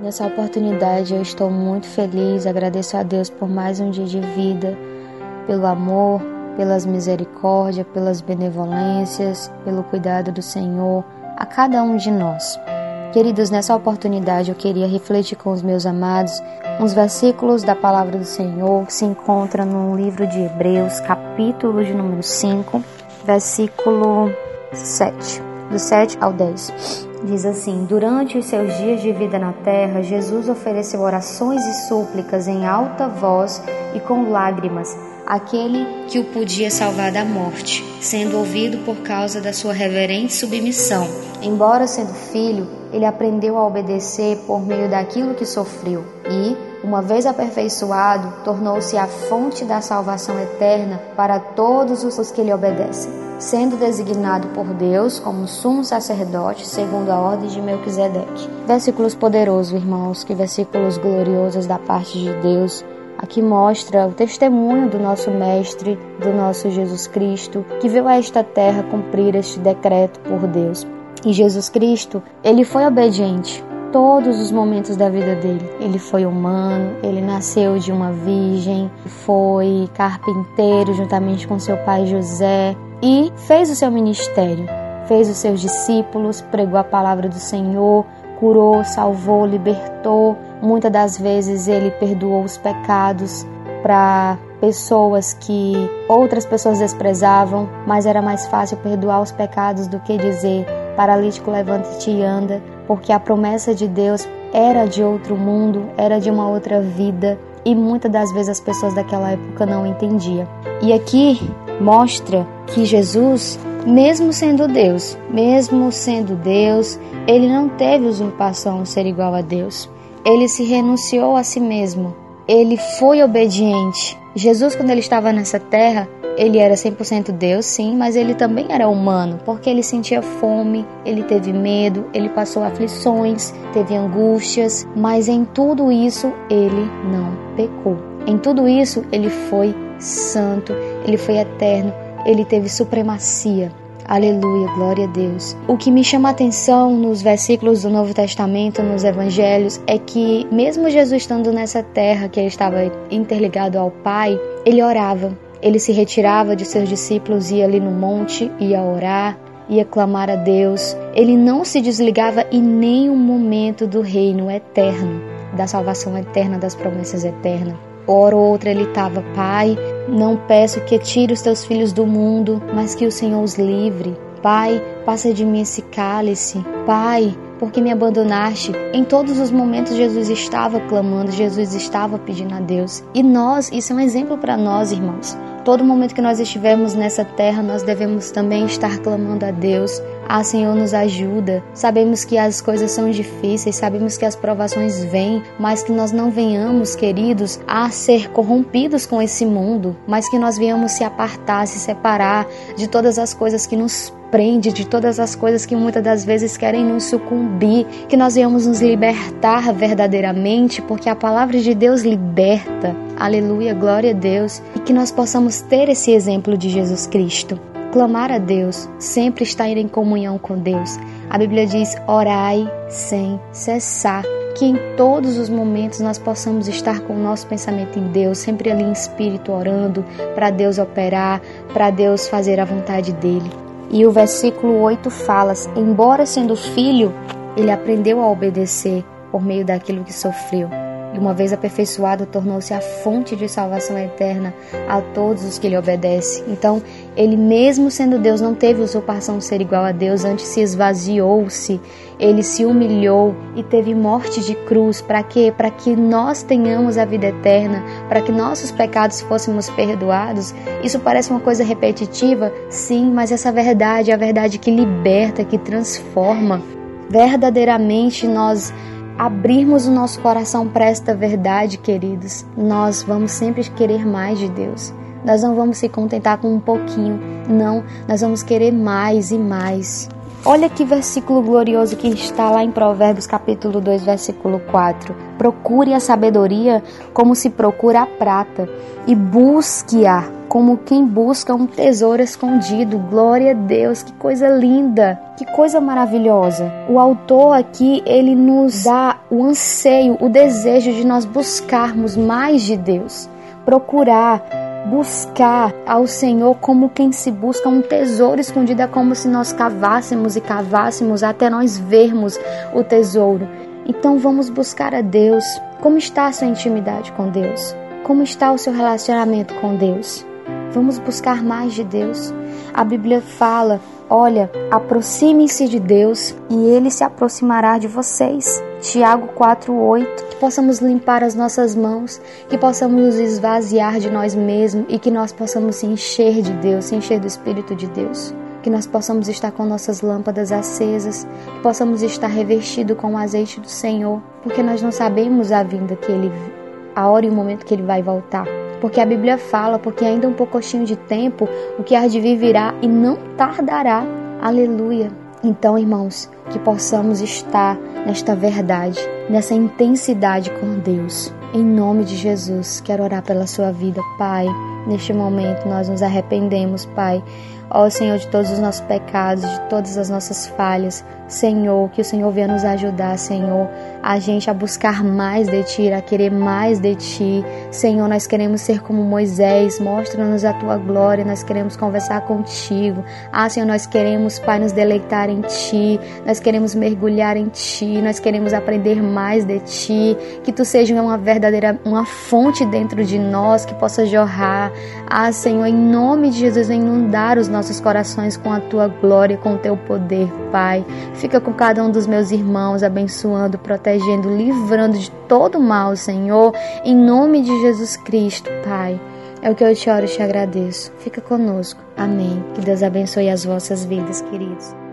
Nessa oportunidade eu estou muito feliz, agradeço a Deus por mais um dia de vida, pelo amor, pelas misericórdias, pelas benevolências, pelo cuidado do Senhor a cada um de nós. Queridos, nessa oportunidade eu queria refletir com os meus amados uns versículos da palavra do Senhor que se encontra no livro de Hebreus, capítulo de número 5, versículo 7, do 7 ao 10. Diz assim: Durante os seus dias de vida na terra, Jesus ofereceu orações e súplicas em alta voz e com lágrimas àquele que o podia salvar da morte, sendo ouvido por causa da sua reverente submissão. Embora sendo filho, ele aprendeu a obedecer por meio daquilo que sofreu e, uma vez aperfeiçoado, tornou-se a fonte da salvação eterna para todos os que lhe obedecem, sendo designado por Deus como sumo sacerdote segundo a ordem de Melquisedeque. Versículos poderosos, irmãos, que versículos gloriosos da parte de Deus. Aqui mostra o testemunho do nosso Mestre, do nosso Jesus Cristo, que veio a esta terra cumprir este decreto por Deus. E Jesus Cristo, ele foi obediente todos os momentos da vida dele. Ele foi humano, ele nasceu de uma virgem, foi carpinteiro juntamente com seu pai José e fez o seu ministério. Fez os seus discípulos, pregou a palavra do Senhor, curou, salvou, libertou. Muitas das vezes ele perdoou os pecados para pessoas que outras pessoas desprezavam, mas era mais fácil perdoar os pecados do que dizer paralítico levanta-te e anda, porque a promessa de Deus era de outro mundo, era de uma outra vida, e muitas das vezes as pessoas daquela época não entendiam. E aqui mostra que Jesus, mesmo sendo Deus, mesmo sendo Deus, ele não teve usurpação ser igual a Deus. Ele se renunciou a si mesmo. Ele foi obediente. Jesus, quando ele estava nessa terra, ele era 100% Deus, sim, mas ele também era humano, porque ele sentia fome, ele teve medo, ele passou aflições, teve angústias, mas em tudo isso ele não pecou. Em tudo isso ele foi santo, ele foi eterno, ele teve supremacia. Aleluia, glória a Deus. O que me chama a atenção nos versículos do Novo Testamento, nos evangelhos, é que, mesmo Jesus estando nessa terra que ele estava interligado ao Pai, ele orava. Ele se retirava de seus discípulos, ia ali no monte, ia orar, ia clamar a Deus. Ele não se desligava em nenhum momento do reino eterno, da salvação eterna, das promessas eternas. Hora ou outra ele estava, Pai, não peço que tire os teus filhos do mundo, mas que o Senhor os livre. Pai, passa de mim esse cálice. Pai, porque me abandonaste? Em todos os momentos Jesus estava clamando, Jesus estava pedindo a Deus. E nós, isso é um exemplo para nós, irmãos. Todo momento que nós estivermos nessa terra, nós devemos também estar clamando a Deus. Ah, Senhor, nos ajuda. Sabemos que as coisas são difíceis, sabemos que as provações vêm, mas que nós não venhamos, queridos, a ser corrompidos com esse mundo, mas que nós venhamos se apartar, se separar de todas as coisas que nos prende de todas as coisas que muitas das vezes querem nos sucumbir, que nós venhamos nos libertar verdadeiramente, porque a palavra de Deus liberta. Aleluia, glória a Deus, e que nós possamos ter esse exemplo de Jesus Cristo. Clamar a Deus, sempre estar em comunhão com Deus. A Bíblia diz: orai sem cessar que em todos os momentos nós possamos estar com o nosso pensamento em Deus, sempre ali em espírito orando, para Deus operar, para Deus fazer a vontade dele. E o versículo 8 fala: embora sendo filho, ele aprendeu a obedecer por meio daquilo que sofreu. E uma vez aperfeiçoado, tornou-se a fonte de salvação eterna a todos os que lhe obedecem. Então, ele, mesmo sendo Deus, não teve usurpação de ser igual a Deus, antes se esvaziou-se, ele se humilhou e teve morte de cruz. Para quê? Para que nós tenhamos a vida eterna, para que nossos pecados fôssemos perdoados. Isso parece uma coisa repetitiva? Sim, mas essa verdade é a verdade que liberta, que transforma. Verdadeiramente nós abrirmos o nosso coração para esta verdade, queridos, nós vamos sempre querer mais de Deus. Nós não vamos se contentar com um pouquinho, não, nós vamos querer mais e mais. Olha que versículo glorioso que está lá em Provérbios capítulo 2, versículo 4. Procure a sabedoria como se procura a prata e busque-a como quem busca um tesouro escondido. Glória a Deus, que coisa linda, que coisa maravilhosa. O autor aqui, ele nos dá o anseio, o desejo de nós buscarmos mais de Deus, procurar buscar ao Senhor como quem se busca um tesouro escondido, é como se nós cavássemos e cavássemos até nós vermos o tesouro. Então vamos buscar a Deus. Como está a sua intimidade com Deus? Como está o seu relacionamento com Deus? Vamos buscar mais de Deus. A Bíblia fala: olha, aproximem-se de Deus e ele se aproximará de vocês. Tiago 4:8, que possamos limpar as nossas mãos, que possamos nos esvaziar de nós mesmos e que nós possamos se encher de Deus, se encher do Espírito de Deus. Que nós possamos estar com nossas lâmpadas acesas, que possamos estar revestidos com o azeite do Senhor, porque nós não sabemos a vinda que ele a hora e o momento que ele vai voltar. Porque a Bíblia fala, porque ainda um pouquinho de tempo, o que há de vir virá e não tardará. Aleluia. Então, irmãos, que possamos estar nesta verdade, nessa intensidade com Deus. Em nome de Jesus, quero orar pela sua vida, Pai. Neste momento nós nos arrependemos, Pai. Ó Senhor, de todos os nossos pecados, de todas as nossas falhas. Senhor, que o Senhor venha nos ajudar, Senhor, a gente a buscar mais de Ti, a querer mais de Ti. Senhor, nós queremos ser como Moisés, mostra-nos a Tua glória, nós queremos conversar contigo. Ah, Senhor, nós queremos, Pai, nos deleitar em Ti, nós queremos mergulhar em Ti, nós queremos aprender mais de Ti, que Tu seja uma verdadeira, uma fonte dentro de nós que possa jorrar. Ah, Senhor, em nome de Jesus, inundar os nossos corações com a Tua glória, com o Teu poder, Pai. Fica com cada um dos meus irmãos, abençoando, protegendo, livrando de todo mal, Senhor, em nome de Jesus Cristo, Pai. É o que eu te oro e te agradeço. Fica conosco. Amém. Que Deus abençoe as vossas vidas, queridos.